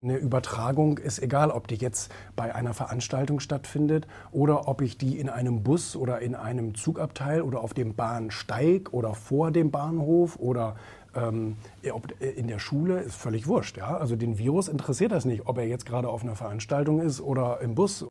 Eine Übertragung ist egal, ob die jetzt bei einer Veranstaltung stattfindet oder ob ich die in einem Bus oder in einem Zugabteil oder auf dem Bahnsteig oder vor dem Bahnhof oder ähm, in der Schule, ist völlig wurscht. Ja? Also den Virus interessiert das nicht, ob er jetzt gerade auf einer Veranstaltung ist oder im Bus.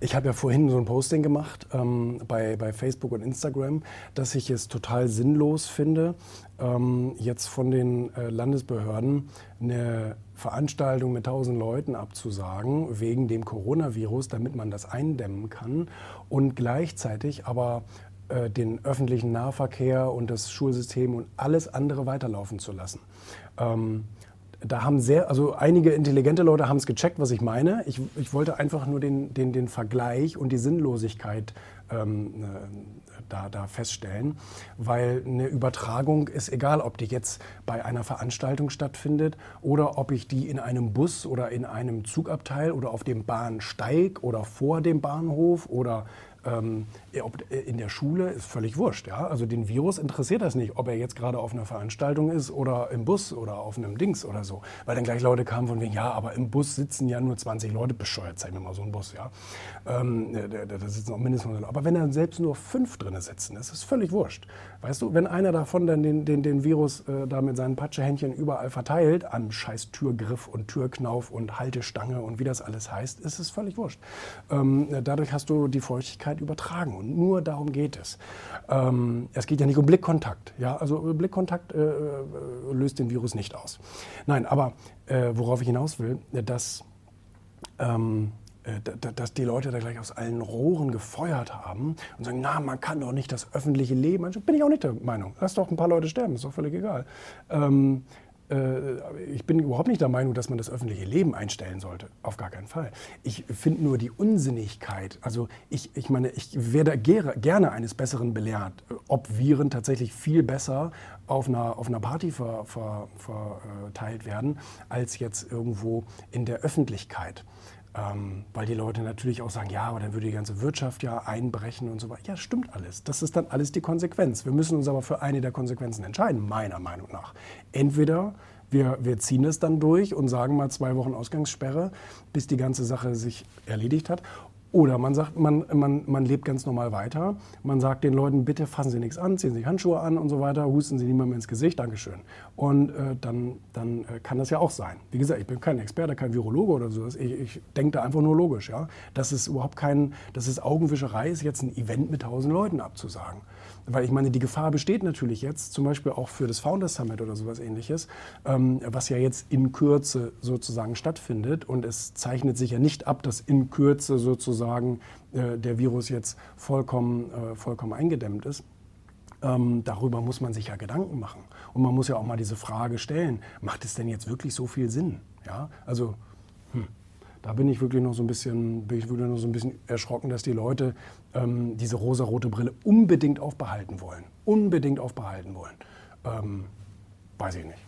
Ich habe ja vorhin so ein Posting gemacht ähm, bei, bei Facebook und Instagram, dass ich es total sinnlos finde, ähm, jetzt von den äh, Landesbehörden eine Veranstaltung mit 1000 Leuten abzusagen wegen dem Coronavirus, damit man das eindämmen kann und gleichzeitig aber äh, den öffentlichen Nahverkehr und das Schulsystem und alles andere weiterlaufen zu lassen. Ähm, da haben sehr, also einige intelligente Leute haben es gecheckt, was ich meine. Ich, ich wollte einfach nur den, den, den Vergleich und die Sinnlosigkeit ähm, äh, da, da feststellen, weil eine Übertragung ist egal, ob die jetzt bei einer Veranstaltung stattfindet oder ob ich die in einem Bus oder in einem Zugabteil oder auf dem Bahnsteig oder vor dem Bahnhof oder ähm, in der Schule ist völlig wurscht. Ja? Also den Virus interessiert das nicht, ob er jetzt gerade auf einer Veranstaltung ist oder im Bus oder auf einem Dings oder so. Weil dann gleich Leute kamen von wegen, ja, aber im Bus sitzen ja nur 20 Leute, bescheuert, zeig mir mal so einen Bus, ja. Ähm, da, da sitzen auch mindestens Aber wenn dann selbst nur fünf drin sitzen, ist völlig wurscht. Weißt du, wenn einer davon dann den, den, den Virus äh, da mit seinen Patschehändchen überall verteilt, an scheiß Türgriff und Türknauf und Haltestange und wie das alles heißt, ist es völlig wurscht. Ähm, dadurch hast du die Feuchtigkeit übertragen und nur darum geht es. Ähm, es geht ja nicht um Blickkontakt. Ja? Also Blickkontakt äh, äh, löst den Virus nicht aus. Nein, aber äh, worauf ich hinaus will, dass, ähm, äh, dass die Leute da gleich aus allen Rohren gefeuert haben und sagen, na, man kann doch nicht das öffentliche Leben. Also bin ich auch nicht der Meinung. Lass doch ein paar Leute sterben, ist doch völlig egal. Ähm, äh, ich bin überhaupt nicht der Meinung, dass man das öffentliche Leben einstellen sollte. Auf gar keinen Fall. Ich finde nur die Unsinnigkeit. Also ich, ich meine, ich werde gerne eines Besseren belehrt, ob Viren tatsächlich viel besser auf einer, auf einer Party ver, ver, verteilt werden, als jetzt irgendwo in der Öffentlichkeit. Ähm, weil die Leute natürlich auch sagen, ja, aber dann würde die ganze Wirtschaft ja einbrechen und so weiter. Ja, stimmt alles. Das ist dann alles die Konsequenz. Wir müssen uns aber für eine der Konsequenzen entscheiden, meiner Meinung nach. Entweder wir, wir ziehen es dann durch und sagen mal zwei Wochen Ausgangssperre, bis die ganze Sache sich erledigt hat. Oder man sagt, man, man, man lebt ganz normal weiter. Man sagt den Leuten, bitte fassen Sie nichts an, ziehen Sie Handschuhe an und so weiter, husten Sie niemandem ins Gesicht, Dankeschön. Und äh, dann, dann äh, kann das ja auch sein. Wie gesagt, ich bin kein Experte, kein Virologe oder so. Ich, ich denke da einfach nur logisch. Ja? Das ist überhaupt kein, das ist Augenwischerei, ist jetzt ein Event mit tausend Leuten abzusagen. Weil ich meine, die Gefahr besteht natürlich jetzt, zum Beispiel auch für das Founders Summit oder sowas ähnliches, ähm, was ja jetzt in Kürze sozusagen stattfindet. Und es zeichnet sich ja nicht ab, dass in Kürze sozusagen äh, der Virus jetzt vollkommen, äh, vollkommen eingedämmt ist. Ähm, darüber muss man sich ja Gedanken machen. Und man muss ja auch mal diese Frage stellen, macht es denn jetzt wirklich so viel Sinn? Ja, also, hm da bin ich wirklich noch so ein bisschen, bin ich wirklich noch so ein bisschen erschrocken, dass die Leute ähm, diese rosarote Brille unbedingt aufbehalten wollen. Unbedingt aufbehalten wollen. Ähm, weiß ich nicht.